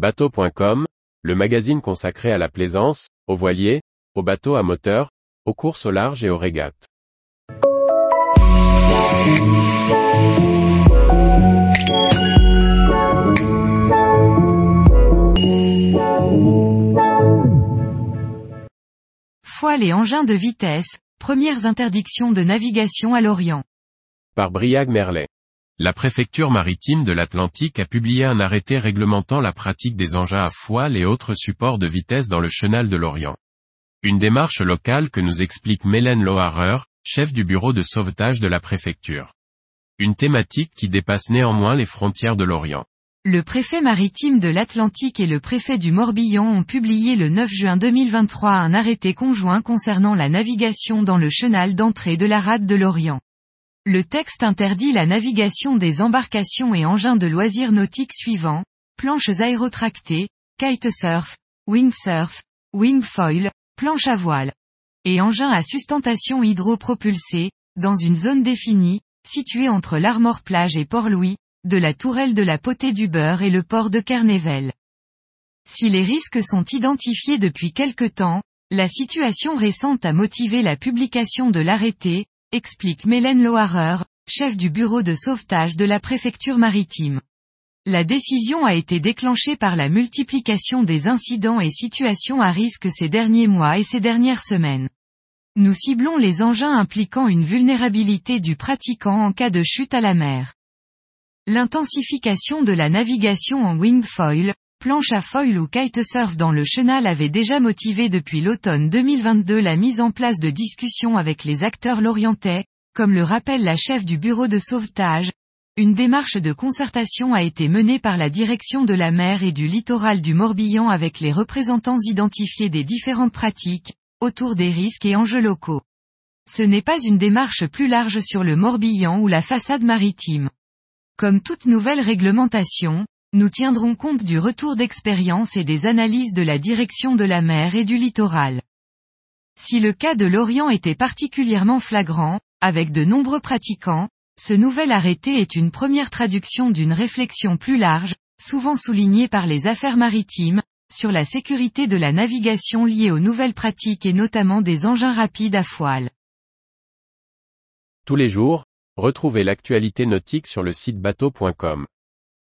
Bateau.com, le magazine consacré à la plaisance, aux voiliers, aux bateaux à moteur, aux courses au large et aux régates. Foiles et engins de vitesse, premières interdictions de navigation à l'Orient. Par Briag Merlet. La préfecture maritime de l'Atlantique a publié un arrêté réglementant la pratique des engins à foile et autres supports de vitesse dans le chenal de l'Orient. Une démarche locale que nous explique Mélène Loharer, chef du bureau de sauvetage de la préfecture. Une thématique qui dépasse néanmoins les frontières de l'Orient. Le préfet maritime de l'Atlantique et le préfet du Morbihan ont publié le 9 juin 2023 un arrêté conjoint concernant la navigation dans le chenal d'entrée de la rade de l'Orient. Le texte interdit la navigation des embarcations et engins de loisirs nautiques suivants, planches aérotractées, kitesurf, windsurf, wingfoil, planches à voile, et engins à sustentation hydropropulsée, dans une zone définie, située entre l'Armor Plage et Port-Louis, de la tourelle de la Potée du Beurre et le port de Carnével. Si les risques sont identifiés depuis quelque temps, la situation récente a motivé la publication de l'arrêté, explique Mélène Loharer, chef du bureau de sauvetage de la préfecture maritime. La décision a été déclenchée par la multiplication des incidents et situations à risque ces derniers mois et ces dernières semaines. Nous ciblons les engins impliquant une vulnérabilité du pratiquant en cas de chute à la mer. L'intensification de la navigation en wingfoil, planche à foil ou kitesurf dans le chenal avait déjà motivé depuis l'automne 2022 la mise en place de discussions avec les acteurs lorientais, comme le rappelle la chef du bureau de sauvetage. Une démarche de concertation a été menée par la direction de la mer et du littoral du Morbihan avec les représentants identifiés des différentes pratiques, autour des risques et enjeux locaux. Ce n'est pas une démarche plus large sur le Morbihan ou la façade maritime. Comme toute nouvelle réglementation, nous tiendrons compte du retour d'expérience et des analyses de la direction de la mer et du littoral. Si le cas de l'Orient était particulièrement flagrant, avec de nombreux pratiquants, ce nouvel arrêté est une première traduction d'une réflexion plus large, souvent soulignée par les affaires maritimes, sur la sécurité de la navigation liée aux nouvelles pratiques et notamment des engins rapides à foile. Tous les jours, Retrouvez l'actualité nautique sur le site bateau.com.